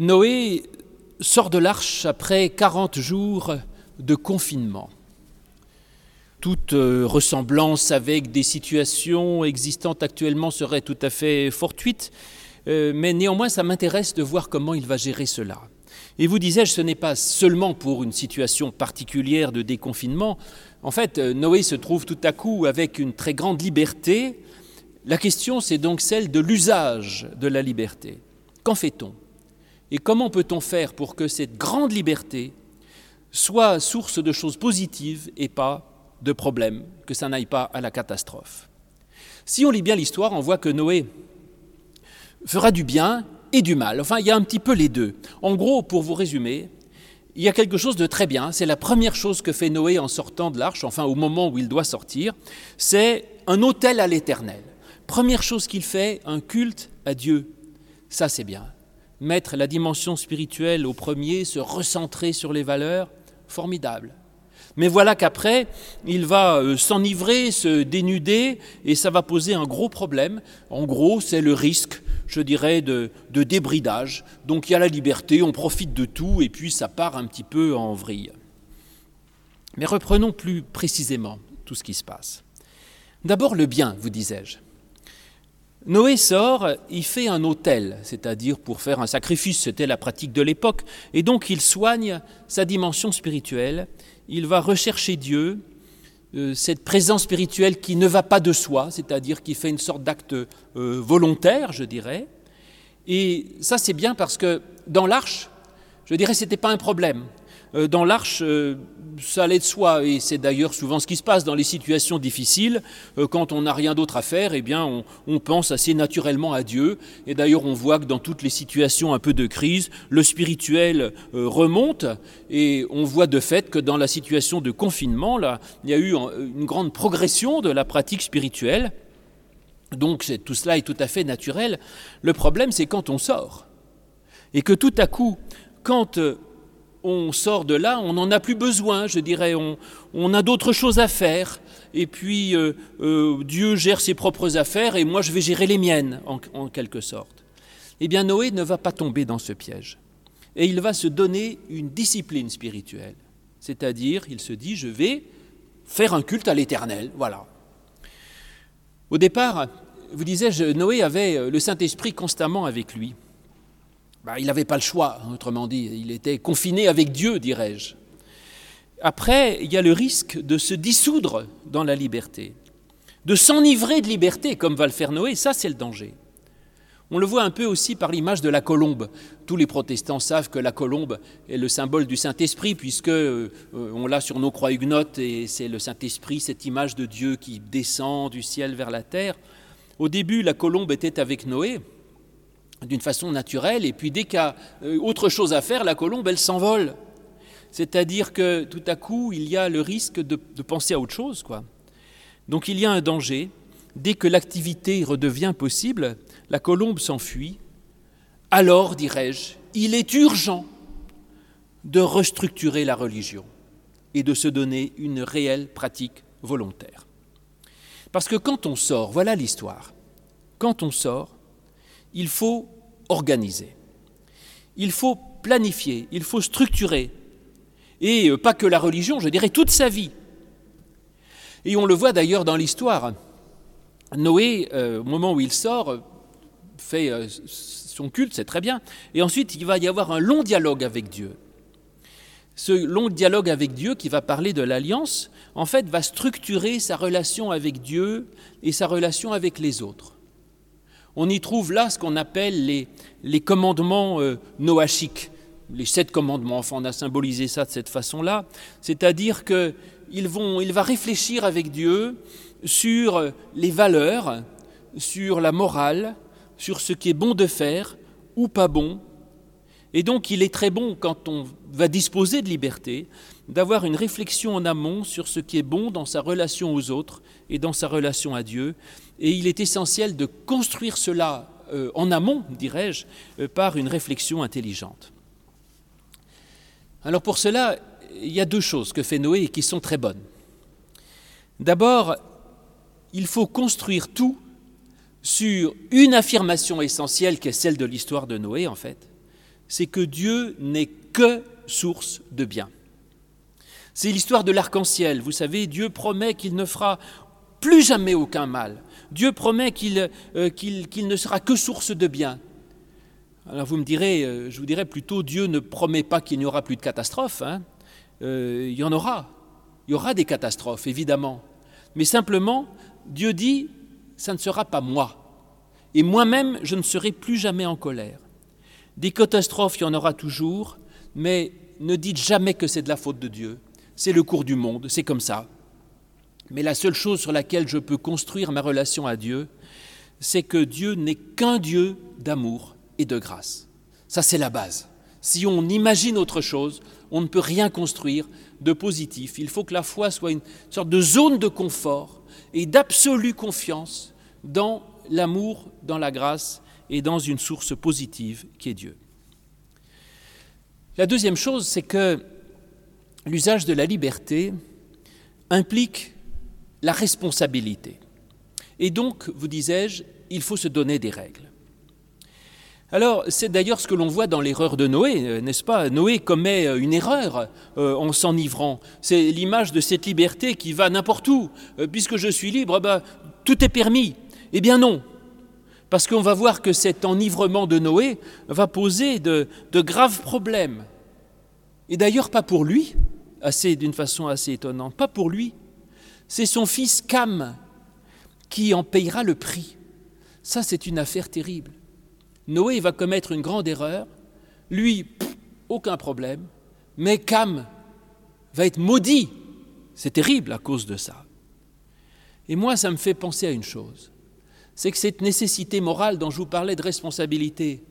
Noé sort de l'arche après 40 jours de confinement. Toute euh, ressemblance avec des situations existantes actuellement serait tout à fait fortuite, euh, mais néanmoins ça m'intéresse de voir comment il va gérer cela. Et vous disais-je, ce n'est pas seulement pour une situation particulière de déconfinement. En fait, euh, Noé se trouve tout à coup avec une très grande liberté. La question, c'est donc celle de l'usage de la liberté. Qu'en fait-on? Et comment peut-on faire pour que cette grande liberté soit source de choses positives et pas de problèmes, que ça n'aille pas à la catastrophe? Si on lit bien l'histoire, on voit que Noé fera du bien et du mal. Enfin, il y a un petit peu les deux. En gros, pour vous résumer, il y a quelque chose de très bien. C'est la première chose que fait Noé en sortant de l'arche, enfin au moment où il doit sortir. C'est un autel à l'éternel. Première chose qu'il fait, un culte à Dieu. Ça, c'est bien. Mettre la dimension spirituelle au premier, se recentrer sur les valeurs, formidable. Mais voilà qu'après, il va euh, s'enivrer, se dénuder, et ça va poser un gros problème. En gros, c'est le risque, je dirais, de, débridage. Donc il y a la liberté, on profite de tout, et puis ça part un petit peu en vrille. Mais reprenons plus précisément tout ce qui se passe. D'abord le bien, vous disais-je. Noé sort, il fait un autel, c'est-à-dire pour faire un sacrifice, c'était la pratique de l'époque, et donc il soigne sa dimension spirituelle, il va rechercher Dieu, euh, cette présence spirituelle qui ne va pas de soi, c'est-à-dire qui fait une sorte d'acte euh, volontaire, je dirais. Et ça c'est bien parce que dans l'arche, je dirais, ce n'était pas un problème. Euh, dans l'arche, euh, ça allait de soi, et c'est d'ailleurs souvent ce qui se passe dans les situations difficiles. Euh, quand on n'a rien d'autre à faire, eh bien, on, on, pense assez naturellement à Dieu. Et d'ailleurs, on voit que dans toutes les situations un peu de crise, le spirituel remonte, et on voit de fait que dans la situation de confinement, là, il y a eu une grande progression de la pratique spirituelle. Donc tout cela est tout à fait naturel. Le problème, c'est quand on sort. Et que tout à coup, quand on sort de là, on n'en a plus besoin, je dirais, on, a d'autres choses à faire, et puis euh, euh, Dieu gère ses propres affaires, et moi je vais gérer les miennes, en, quelque sorte. Eh bien Noé ne va pas tomber dans ce piège, et il va se donner une discipline spirituelle, c'est-à-dire il se dit, je vais faire un culte à l'éternel, voilà. Au départ, vous disais-je, Noé avait le Saint-Esprit constamment avec lui. Bah, il n'avait pas le choix, autrement dit, il était confiné avec Dieu, dirais-je. Après, il y a le risque de se dissoudre dans la liberté, de s'enivrer de liberté, comme va le faire Noé, ça c'est le danger. On le voit un peu aussi par l'image de la colombe. Tous les protestants savent que la colombe est le symbole du Saint-Esprit, puisque euh, on l'a sur nos croix huguenotes, et c'est le Saint-Esprit, cette image de Dieu qui descend du ciel vers la terre. Au début, la colombe était avec Noé, d'une façon naturelle, et puis dès qu'il y a euh, autre chose à faire, la colombe, elle s'envole. C'est-à-dire que tout à coup, il y a le risque de, penser à autre chose. Quoi. Donc il y a un danger. Dès que l'activité redevient possible, la colombe s'enfuit. Alors, dirais-je, il est urgent de restructurer la religion et de se donner une réelle pratique volontaire. Parce que quand on sort, voilà l'histoire, quand on sort, il faut organiser, il faut planifier, il faut structurer, et euh, pas que la religion, je dirais toute sa vie. Et on le voit d'ailleurs dans l'histoire. Noé, euh, au moment où il sort, fait euh, son culte, c'est très bien, et ensuite il va y avoir un long dialogue avec Dieu. Ce long dialogue avec Dieu qui va parler de l'alliance, en fait, va structurer sa relation avec Dieu et sa relation avec les autres on y trouve là ce qu'on appelle les, commandements euh, noachiques, les sept commandements. Enfin, on a symbolisé ça de cette façon-là, c'est-à-dire qu'il il va réfléchir avec Dieu sur les valeurs, sur la morale, sur ce qui est bon de faire ou pas bon. Et donc, il est très bon, quand on va disposer de liberté, d'avoir une réflexion en amont sur ce qui est bon dans sa relation aux autres et dans sa relation à Dieu, et il est essentiel de construire cela euh, en amont, dirais-je, euh, par une réflexion intelligente. Alors pour cela, il y a deux choses que fait Noé et qui sont très bonnes. D'abord, il faut construire tout sur une affirmation essentielle qui est celle de l'histoire de Noé, en fait. c'est que Dieu n'est que source de bien. C'est l'histoire de l'arc-en-ciel. Vous savez, Dieu promet qu'il ne fera plus jamais aucun mal. Dieu promet qu'il euh, ne sera que source de bien. Alors vous me direz, euh, je vous dirais plutôt, Dieu ne promet pas qu'il n'y aura plus de catastrophes. Hein. Euh, il y en aura. Il y aura des catastrophes, évidemment. Mais simplement, Dieu dit, ça ne sera pas moi. Et moi-même, je ne serai plus jamais en colère. Des catastrophes, il y en aura toujours, mais ne dites jamais que c'est de la faute de Dieu. C'est le cours du monde, c'est comme ça. Mais la seule chose sur laquelle je peux construire ma relation à Dieu, c'est que Dieu n'est qu'un Dieu d'amour et de grâce. Ça, c'est la base. Si on imagine autre chose, on ne peut rien construire de positif. Il faut que la foi soit une sorte de zone de confort et d'absolue confiance dans l'amour, dans la grâce et dans une source positive qui est Dieu. La deuxième chose, c'est que l'usage de la liberté implique la responsabilité. Et donc, vous disais-je, il faut se donner des règles. Alors, c'est d'ailleurs ce que l'on voit dans l'erreur de Noé, euh, n'est-ce pas? Noé commet euh, une erreur euh, en s'enivrant. C'est l'image de cette liberté qui va n'importe où. puisque je suis libre, bah, tout est permis. Eh bien non, parce qu'on va voir que cet enivrement de Noé va poser de, de graves problèmes. Et d'ailleurs pas pour lui, d'une façon assez étonnante, pas pour lui. C'est son fils Cam qui en payera le prix. Ça, c'est une affaire terrible. Noé va commettre une grande erreur, lui, aucun problème, mais Cam va être maudit. C'est terrible à cause de ça. Et moi, ça me fait penser à une chose, c'est que cette nécessité morale dont je vous parlais de responsabilité,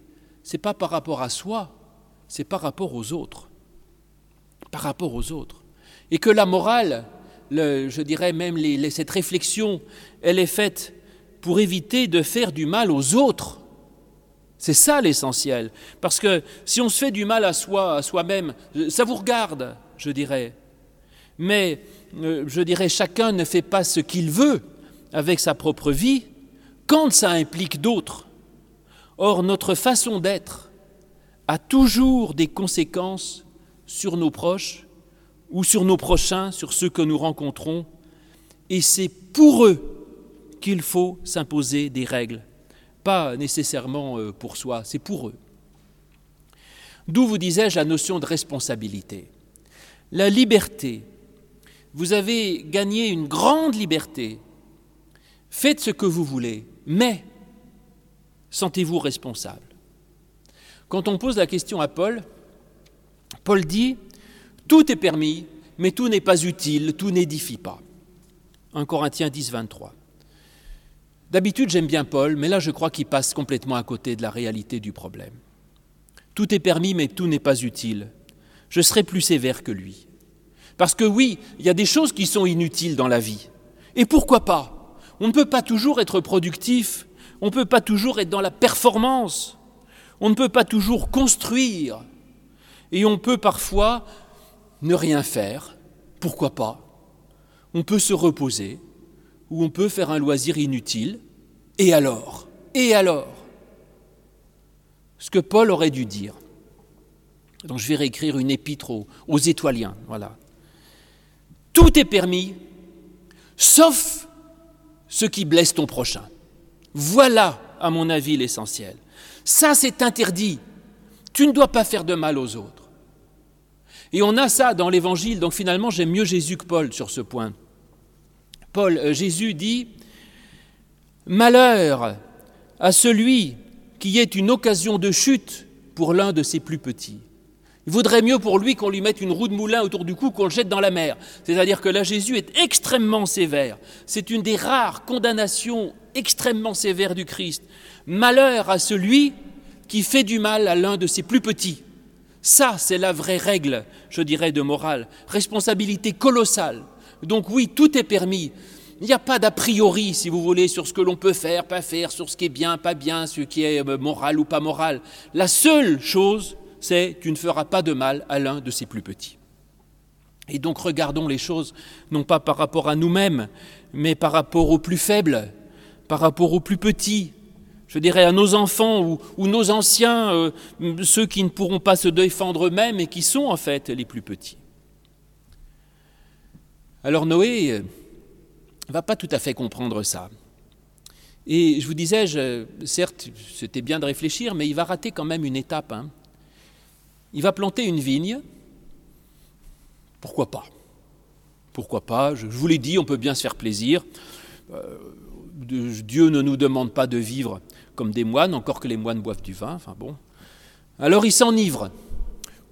c'est pas par rapport à soi, c'est par rapport aux autres. Par rapport aux autres. Et que la morale, je dirais même cette réflexion, elle est faite pour éviter de faire du mal aux autres c'est ça l'essentiel. Parce que si on se fait du mal à soi, à soi-même, ça vous regarde, je dirais. Mais euh, je dirais, chacun ne fait pas ce qu'il veut avec sa propre vie quand ça implique d'autres. Or, notre façon d'être a toujours des conséquences sur nos proches ou sur nos prochains, sur ceux que nous rencontrons, et c'est pour eux qu'il faut s'imposer des règles pas nécessairement euh, pour soi, c'est pour eux. D'où vous disais-je la notion de responsabilité. La liberté. Vous avez gagné une grande liberté. Faites ce que vous voulez, mais sentez-vous responsable. Quand on pose la question à Paul, Paul dit Tout est permis, mais tout n'est pas utile, tout n'édifie pas. 1 Corinthiens 10, 23. D'habitude, j'aime bien Paul, mais là, je crois qu'il passe complètement à côté de la réalité du problème. Tout est permis, mais tout n'est pas utile. Je serai plus sévère que lui. Parce que oui, il y a des choses qui sont inutiles dans la vie. Et pourquoi pas? On ne peut pas toujours être productif, on ne peut pas toujours être dans la performance, on ne peut pas toujours construire, et on peut parfois ne rien faire. Pourquoi pas On peut se reposer, où on peut faire un loisir inutile. Et alors? Et alors? Ce que Paul aurait dû dire. Donc je vais réécrire une épître aux, étoiliens. Voilà. Tout est permis, sauf ce qui blesse ton prochain. Voilà, à mon avis, l'essentiel. Ça, c'est interdit. Tu ne dois pas faire de mal aux autres. Et on a ça dans l'Évangile, donc finalement j'aime mieux Jésus que Paul sur ce point. Paul, euh, Jésus dit, Malheur à celui qui est une occasion de chute pour l'un de ses plus petits. Il vaudrait mieux pour lui qu'on lui mette une roue de moulin autour du cou, qu'on le jette dans la mer. C'est-à-dire que là, Jésus est extrêmement sévère. C'est une des rares condamnations extrêmement sévères du Christ. Malheur à celui qui fait du mal à l'un de ses plus petits. Ça, c'est la vraie règle, je dirais, de morale. Responsabilité colossale. Donc oui, tout est permis. Il n'y a pas d'a priori, si vous voulez, sur ce que l'on peut faire, pas faire, sur ce qui est bien, pas bien, ce qui est euh, moral ou pas moral. La seule chose, c'est tu ne feras pas de mal à l'un de ses plus petits. Et donc regardons les choses non pas par rapport à nous-mêmes, mais par rapport aux plus faibles, par rapport aux plus petits. Je dirais à nos enfants ou, nos anciens, euh, ceux qui ne pourront pas se défendre eux-mêmes et qui sont en fait les plus petits. Alors Noé ne euh, va pas tout à fait comprendre ça. Et je vous disais, certes, c'était bien de réfléchir, mais il va rater quand même une étape. Hein. Il va planter une vigne. Pourquoi pas? Pourquoi pas? Je vous l'ai dit, on peut bien se faire plaisir. Euh, Dieu ne nous demande pas de vivre comme des moines, encore que les moines boivent du vin. Enfin bon. Alors il s'enivre.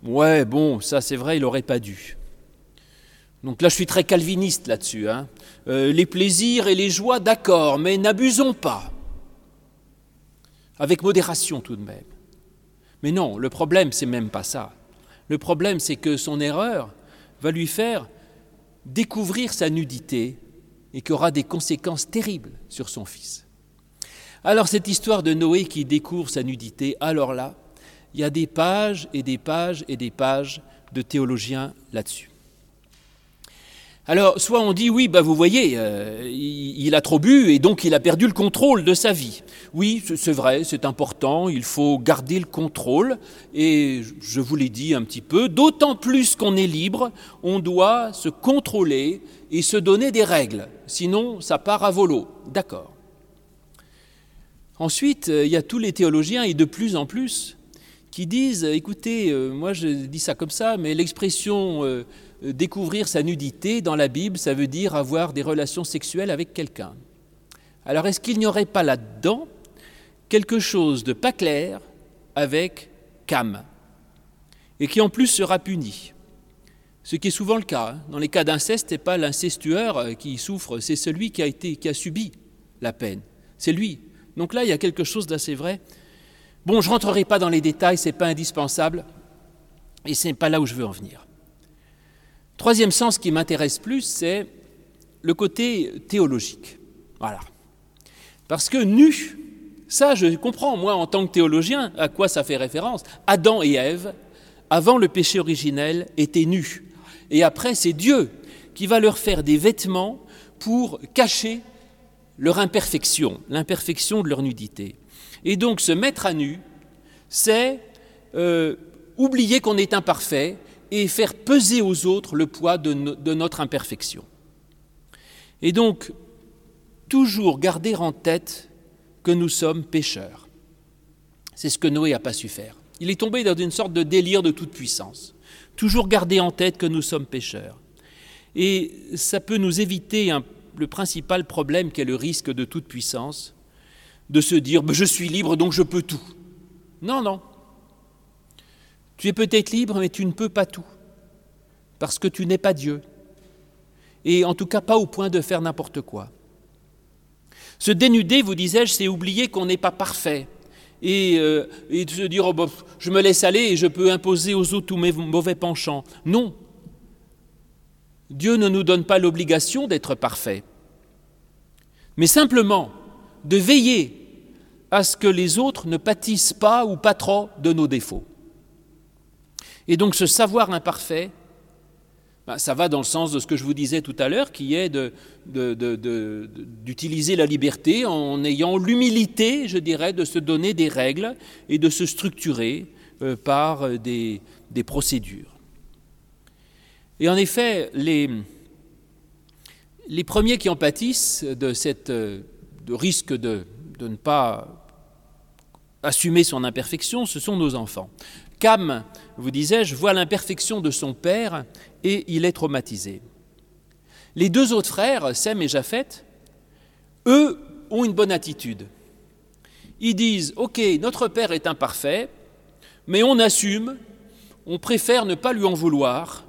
Ouais, bon, ça c'est vrai, il n'aurait pas dû. Donc là, je suis très calviniste là-dessus. Hein. Euh, les plaisirs et les joies, d'accord, mais n'abusons pas. Avec modération tout de même. Mais non, le problème, c'est même pas ça. Le problème, c'est que son erreur va lui faire découvrir sa nudité et qui aura des conséquences terribles sur son fils. Alors cette histoire de Noé qui découvre sa nudité, alors là, il y a des pages et des pages et des pages de théologiens là-dessus. Alors, soit on dit, oui, bah, vous voyez, euh, il, a trop bu et donc il a perdu le contrôle de sa vie. Oui, c'est vrai, c'est important, il faut garder le contrôle. Et je vous l'ai dit un petit peu, d'autant plus qu'on est libre, on doit se contrôler et se donner des règles. Sinon, ça part à volo. D'accord. Ensuite, euh, il y a tous les théologiens, et de plus en plus, qui disent, écoutez, euh, moi je dis ça comme ça, mais l'expression euh, découvrir sa nudité dans la Bible, ça veut dire avoir des relations sexuelles avec quelqu'un. Alors est-ce qu'il n'y aurait pas là-dedans quelque chose de pas clair avec Cam et qui en plus sera puni? Ce qui est souvent le cas. Hein. Dans les cas d'inceste, ce n'est pas l'incestueur euh, qui souffre, c'est celui qui a, été, qui a subi la peine. C'est lui. Donc là, il y a quelque chose d'assez vrai. Bon, je ne rentrerai pas dans les détails, ce n'est pas indispensable, et ce n'est pas là où je veux en venir. Troisième sens qui m'intéresse plus, c'est le côté théologique. Voilà. Parce que nu, ça je comprends, moi en tant que théologien, à quoi ça fait référence. Adam et Ève, avant le péché originel, étaient nus. Et après, c'est Dieu qui va leur faire des vêtements pour cacher leur imperfection, l'imperfection de leur nudité. Et donc se mettre à nu, c'est euh, oublier qu'on est imparfait et faire peser aux autres le poids de, notre imperfection. Et donc, toujours garder en tête que nous sommes pécheurs. C'est ce que Noé n'a pas su faire. Il est tombé dans une sorte de délire de toute puissance. Toujours garder en tête que nous sommes pécheurs. Et ça peut nous éviter le principal problème qui est le risque de toute puissance, de se dire je suis libre donc je peux tout. Non, non. Tu es peut-être libre, mais tu ne peux pas tout, parce que tu n'es pas Dieu, et en tout cas pas au point de faire n'importe quoi. Se dénuder, vous disais-je, c'est oublier qu'on n'est pas parfait, et, euh, de se dire oh, je me laisse aller et je peux imposer aux autres tous mes mauvais penchants. Non. Dieu ne nous donne pas l'obligation d'être parfait, mais simplement de veiller à ce que les autres ne pâtissent pas ou pas trop de nos défauts. Et donc ce savoir imparfait, ben, ça va dans le sens de ce que je vous disais tout à l'heure, qui est d'utiliser la liberté en ayant l'humilité, je dirais, de se donner des règles et de se structurer euh, par des, procédures. Et en effet, les, premiers qui en pâtissent de, cette, de risque de, de ne pas assumer son imperfection, ce sont nos enfants. Cam, vous disais-je, voit l'imperfection de son père et il est traumatisé. Les deux autres frères, Sem et Japheth, eux ont une bonne attitude. Ils disent Ok, notre père est imparfait, mais on assume, on préfère ne pas lui en vouloir.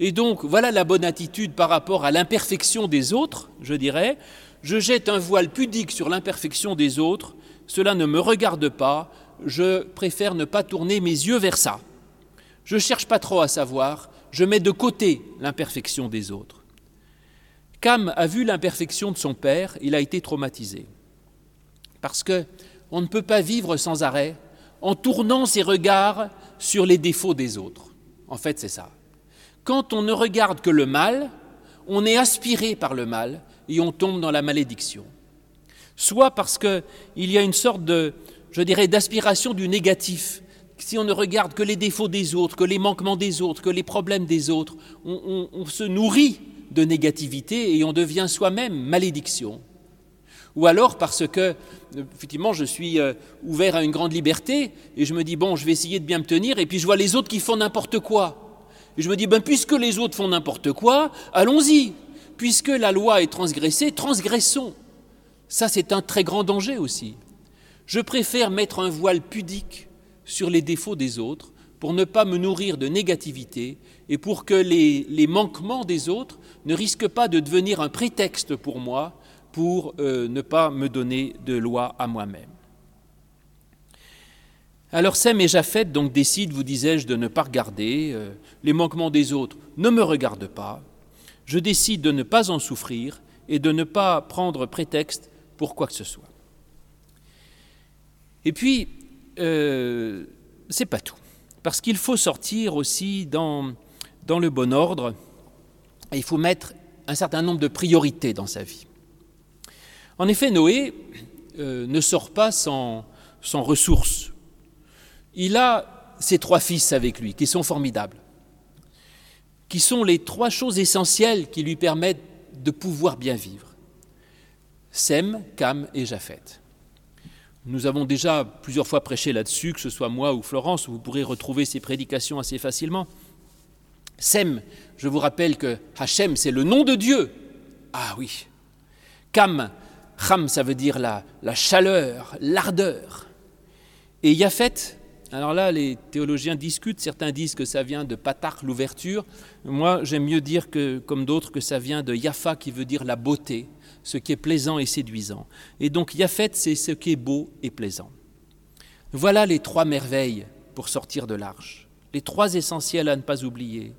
Et donc, voilà la bonne attitude par rapport à l'imperfection des autres, je dirais. Je jette un voile pudique sur l'imperfection des autres, cela ne me regarde pas, je préfère ne pas tourner mes yeux vers ça. Je ne cherche pas trop à savoir, je mets de côté l'imperfection des autres. Cam a vu l'imperfection de son père, il a été traumatisé. Parce que on ne peut pas vivre sans arrêt en tournant ses regards sur les défauts des autres. En fait, c'est ça. Quand on ne regarde que le mal, on est aspiré par le mal et on tombe dans la malédiction. soit parce qu'il y a une sorte de, je dirais, d'aspiration du négatif. Si on ne regarde que les défauts des autres, que les manquements des autres, que les problèmes des autres, on, se nourrit de négativité et on devient soi-même malédiction. Ou alors parce que, effectivement, je suis euh, ouvert à une grande liberté et je me dis, bon, je vais essayer de bien me tenir, et puis je vois les autres qui font n'importe quoi. Et je me dis, ben, puisque les autres font n'importe quoi, allons-y. Puisque la loi est transgressée, transgressons. Ça, c'est un très grand danger aussi. Je préfère mettre un voile pudique sur les défauts des autres pour ne pas me nourrir de négativité et pour que les, manquements des autres ne risquent pas de devenir un prétexte pour moi pour euh, ne pas me donner de loi à moi-même. Alors Sem et Japheth donc décident, vous disais-je, de ne pas regarder euh, les manquements des autres. Ne me regardent pas. Je décide de ne pas en souffrir et de ne pas prendre prétexte pour quoi que ce soit. Et puis, euh, c'est pas tout, parce qu'il faut sortir aussi dans, le bon ordre. Et il faut mettre un certain nombre de priorités dans sa vie. En effet, Noé euh, ne sort pas sans ressources. Il a ses trois fils avec lui, qui sont formidables, qui sont les trois choses essentielles qui lui permettent de pouvoir bien vivre. Sem, Cam et Japheth. Nous avons déjà plusieurs fois prêché là-dessus, que ce soit moi ou Florence, vous pourrez retrouver ces prédications assez facilement. Sem, je vous rappelle que Hachem, c'est le nom de Dieu. Ah oui. Cam, Cham, ça veut dire la, la chaleur, l'ardeur. Et Yafet, alors là, les théologiens discutent. Certains disent que ça vient de Patar, l'ouverture. Moi, j'aime mieux dire que, comme d'autres, que ça vient de Yafa, qui veut dire la beauté, ce qui est plaisant et séduisant. Et donc, Yafet, c'est ce qui est beau et plaisant. Voilà les trois merveilles pour sortir de l'arche. Les trois essentiels à ne pas oublier.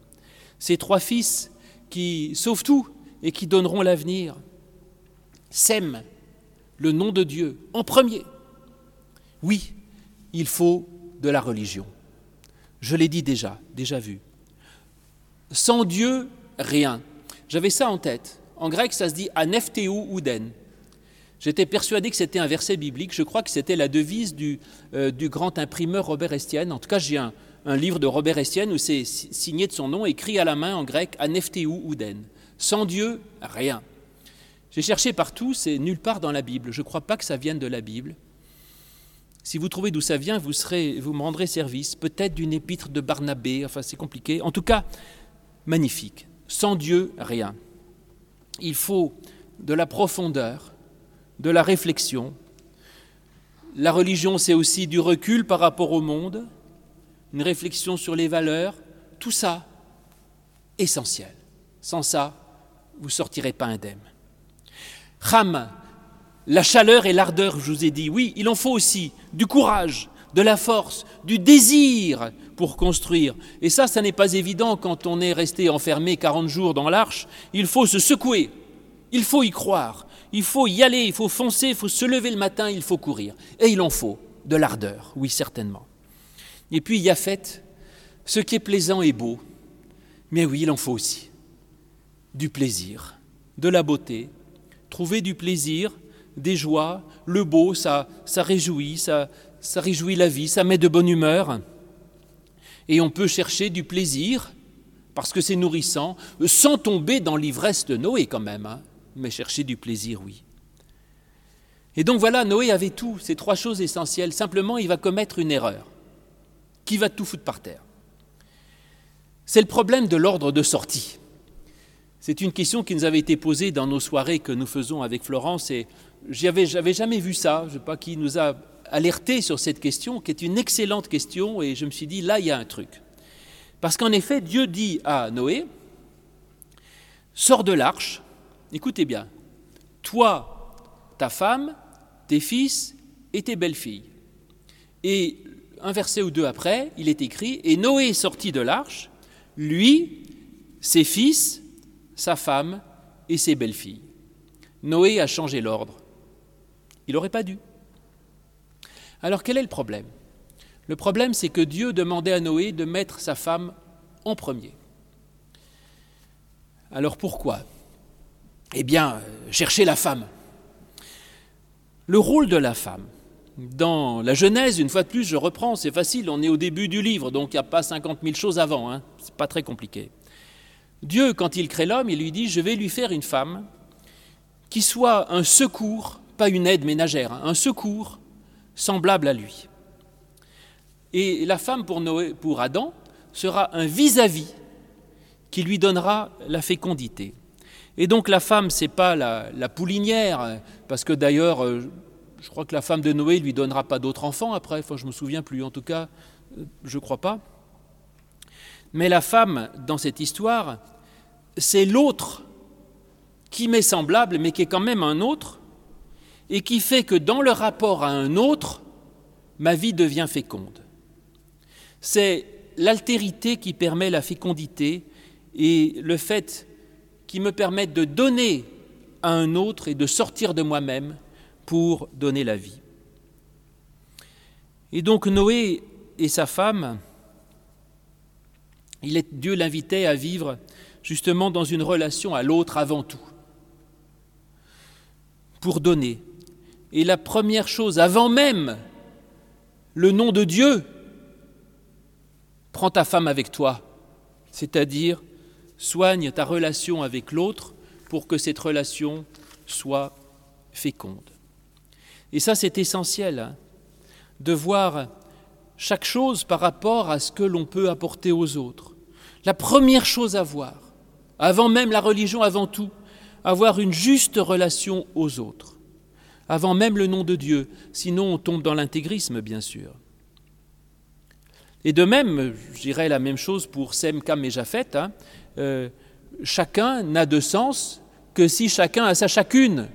Ces trois fils qui sauvent tout et qui donneront l'avenir. Sème le nom de Dieu en premier. Oui, il faut de la religion. Je l'ai dit déjà, déjà vu. Sans Dieu, rien. J'avais ça en tête. En grec, ça se dit anefteu ouden. J'étais persuadé que c'était un verset biblique. Je crois que c'était la devise du, euh, grand imprimeur Robert Estienne. En tout cas, j'ai un, un, livre de Robert Estienne où c'est signé de son nom, écrit à la main en grec anefteu ouden. Sans Dieu, rien. J'ai cherché partout, c'est nulle part dans la Bible. Je ne crois pas que ça vienne de la Bible. Si vous trouvez d'où ça vient, vous, serez, vous me rendrez service, peut-être d'une épître de Barnabé, enfin c'est compliqué. En tout cas, magnifique. Sans Dieu, rien. Il faut de la profondeur, de la réflexion. La religion, c'est aussi du recul par rapport au monde, une réflexion sur les valeurs, tout ça, essentiel. Sans ça, vous sortirez pas indemne. La chaleur et l'ardeur, je vous ai dit, oui, il en faut aussi du courage, de la force, du désir pour construire. Et ça, ça n'est pas évident quand on est resté enfermé 40 jours dans l'arche. Il faut se secouer, il faut y croire, il faut y aller, il faut foncer, il faut se lever le matin, il faut courir. Et il en faut de l'ardeur, oui, certainement. Et puis, il y a fait ce qui est plaisant et beau, mais oui, il en faut aussi. Du plaisir, de la beauté, trouver du plaisir, des joies, le beau, ça, ça réjouit, ça, ça réjouit la vie, ça met de bonne humeur. Et on peut chercher du plaisir, parce que c'est nourrissant, sans tomber dans l'ivresse de Noé quand même, hein. mais chercher du plaisir, oui. Et donc voilà, Noé avait tout, ces trois choses essentielles. Simplement, il va commettre une erreur qui va tout foutre par terre? C'est le problème de l'ordre de sortie. C'est une question qui nous avait été posée dans nos soirées que nous faisons avec Florence et j'avais, jamais vu ça. Je ne sais pas qui nous a alerté sur cette question, qui est une excellente question et je me suis dit, là, il y a un truc. Parce qu'en effet, Dieu dit à Noé, sors de l'arche, écoutez bien, toi, ta femme, tes fils et tes belles-filles. Et un verset ou deux après, il est écrit, et Noé sortit de l'arche, lui, ses fils, sa femme et ses belles-filles. Noé a changé l'ordre. Il n'aurait pas dû. Alors quel est le problème? Le problème, c'est que Dieu demandait à Noé de mettre sa femme en premier. Alors pourquoi? Eh bien, chercher la femme. Le rôle de la femme. Dans la Genèse, une fois de plus, je reprends, c'est facile, on est au début du livre, donc il n'y a pas 50 000 choses avant, hein, c'est pas très compliqué. Dieu, quand il crée l'homme, il lui dit, je vais lui faire une femme qui soit un secours, pas une aide ménagère, hein, un secours semblable à lui. Et la femme pour, Adam sera un vis-à-vis qui lui donnera la fécondité. Et donc la femme, c'est pas la, poulinière, parce que d'ailleurs, euh, je crois que la femme de Noé lui donnera pas d'autres enfants après, enfin, je me souviens plus, en tout cas, euh, je ne crois pas. Mais la femme, dans cette histoire, c'est l'autre qui m'est semblable, mais qui est quand même un autre, et qui fait que dans le rapport à un autre, ma vie devient féconde. C'est l'altérité qui permet la fécondité et le fait qui me permettent de donner à un autre et de sortir de moi-même pour donner la vie. Et donc Noé et sa femme, Dieu l'invitait à vivre justement dans une relation à l'autre avant tout, pour donner. Et la première chose, avant même le nom de Dieu, prends ta femme avec toi, c'est-à-dire soigne ta relation avec l'autre pour que cette relation soit féconde. Et ça, c'est essentiel, hein, de voir chaque chose par rapport à ce que l'on peut apporter aux autres. La première chose à voir, avant même la religion, avant tout, avoir une juste relation aux autres, avant même le nom de Dieu, sinon on tombe dans l'intégrisme, bien sûr. Et de même, je dirais la même chose pour Sem, Kam et Japheth, hein, euh, chacun n'a de sens que si chacun a sa chacune.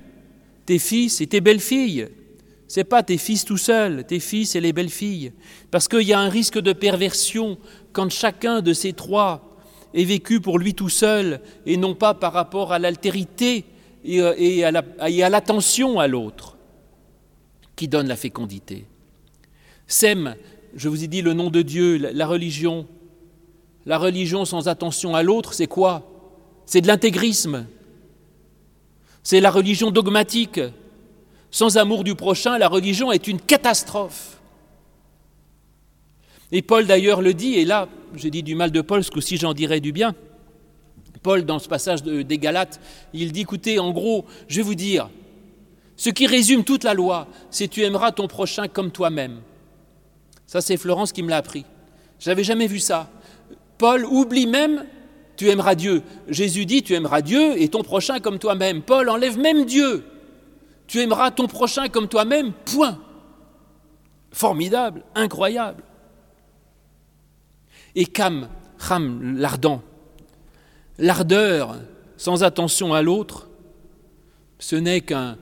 Tes fils et tes belles-filles. C'est pas tes fils tout seuls, tes fils et les belles-filles. Parce qu'il y a un risque de perversion quand chacun de ces trois est vécu pour lui tout seul et non pas par rapport à l'altérité et euh, à l'attention à l'autre qui donne la fécondité. Sème, je vous ai dit le nom de Dieu, la religion, la religion sans attention à l'autre, c'est quoi? C'est de l'intégrisme. C'est la religion dogmatique. Sans amour du prochain, la religion est une catastrophe. Et Paul d'ailleurs le dit, et là, j'ai dit du mal de Paul, ce que si j'en dirais du bien. Paul, dans ce passage des Galates, il dit, écoutez, en gros, je vais vous dire, ce qui résume toute la loi, c'est tu aimeras ton prochain comme toi-même. Ça, c'est Florence qui me l'a appris. Je n'avais jamais vu ça. Paul oublie même tu aimeras Dieu. Jésus dit tu aimeras Dieu et ton prochain comme toi-même. Paul enlève même Dieu. Tu aimeras ton prochain comme toi-même, point. Formidable, incroyable. Et Cam, Ram, l'ardent, l'ardeur sans attention à l'autre, ce n'est qu'un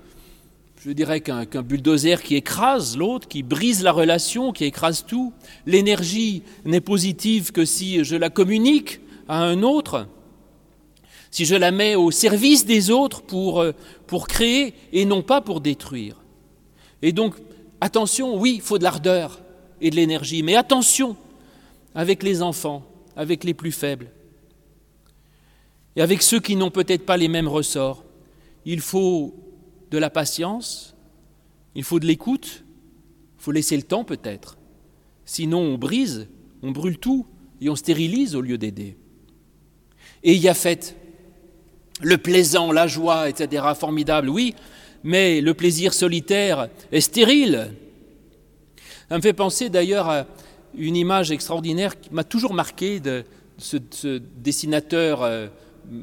je dirais qu'un bulldozer qui écrase l'autre, qui brise la relation, qui écrase tout. L'énergie n'est positive que si je la communique à un autre, si je la mets au service des autres pour, euh, pour créer et non pas pour détruire. Et donc, attention, oui, il faut de l'ardeur et de l'énergie, mais attention avec les enfants, avec les plus faibles, et avec ceux qui n'ont peut-être pas les mêmes ressorts. Il faut de la patience, il faut de l'écoute, il faut laisser le temps peut-être. Sinon on brise, on brûle tout et on stérilise au lieu d'aider. Et il y a fait le plaisant, la joie, etc., formidable, oui, mais le plaisir solitaire est stérile. Ça me fait penser d'ailleurs à une image extraordinaire qui m'a toujours marqué de ce, dessinateur euh,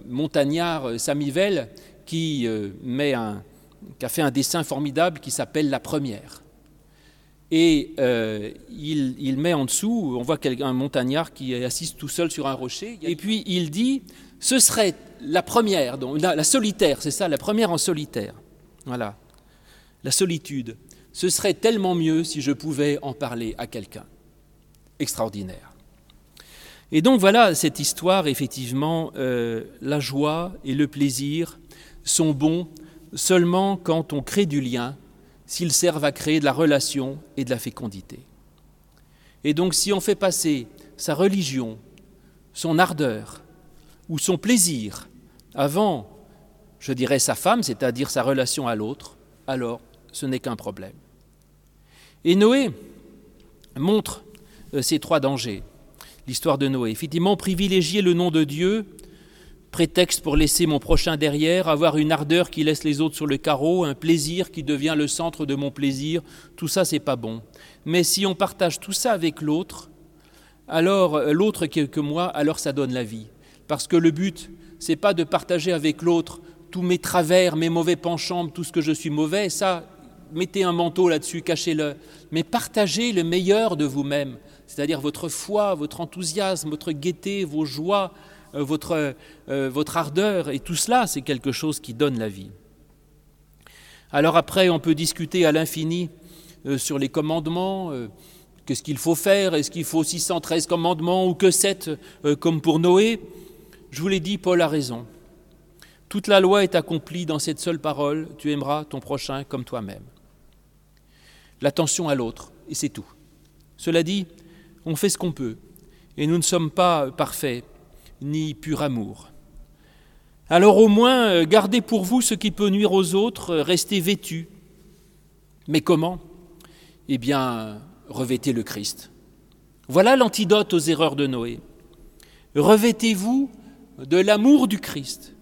montagnard euh, Samivelle qui euh, qui a fait un dessin formidable qui s'appelle La Première. Et il, met en dessous, on voit un montagnard qui assise tout seul sur un rocher, et puis il dit, ce serait la première, la solitaire, c'est ça, la première en solitaire. Voilà, la solitude. Ce serait tellement mieux si je pouvais en parler à quelqu'un. Extraordinaire. Et donc voilà cette histoire, effectivement, euh, la joie et le plaisir sont bons seulement quand on crée du lien, s'ils servent à créer de la relation et de la fécondité. Et donc si on fait passer sa religion, son ardeur ou son plaisir avant, je dirais, sa femme, c'est-à-dire sa relation à l'autre, alors ce n'est qu'un problème. Et Noé montre ces trois dangers. L'histoire de Noé. Effectivement, privilégier le nom de Dieu, prétexte pour laisser mon prochain derrière, avoir une ardeur qui laisse les autres sur le carreau, un plaisir qui devient le centre de mon plaisir, tout ça c'est pas bon. Mais si on partage tout ça avec l'autre, alors euh, l'autre que moi, alors ça donne la vie. Parce que le but, c'est pas de partager avec l'autre tous mes travers, mes mauvais penchants, tout ce que je suis mauvais, ça, mettez un manteau là-dessus, cachez-le, mais partagez le meilleur de vous-même, c'est-à-dire votre foi, votre enthousiasme, votre gaieté, vos joies, euh, votre, euh, votre ardeur, et tout cela, c'est quelque chose qui donne la vie. Alors après, on peut discuter à l'infini euh, sur les commandements, qu'est-ce qu'il faut faire, est-ce qu'il faut 613 commandements ou que 7 comme pour Noé. Je vous l'ai dit, Paul a raison. Toute la loi est accomplie dans cette seule parole, tu aimeras ton prochain comme toi-même. L'attention à l'autre, et c'est tout. Cela dit, on fait ce qu'on peut, et nous ne sommes pas parfaits, ni pur amour. Alors au moins, euh, gardez pour vous ce qui peut nuire aux autres, euh, restez vêtus. Mais comment? Eh bien, revêtez le Christ. Voilà l'antidote aux erreurs de Noé. Revêtez-vous de l'amour du Christ.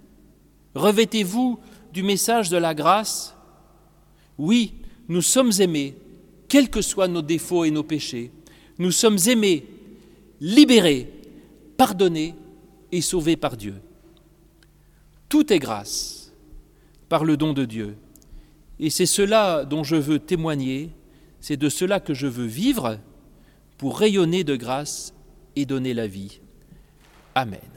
Revêtez-vous du message de la grâce. Oui, nous sommes aimés, quels que soient nos défauts et nos péchés. Nous sommes aimés, libérés, pardonnés et sauvés par Dieu. Tout est grâce par le don de Dieu. Et c'est cela dont je veux témoigner, c'est de cela que je veux vivre pour rayonner de grâce et donner la vie. Amen.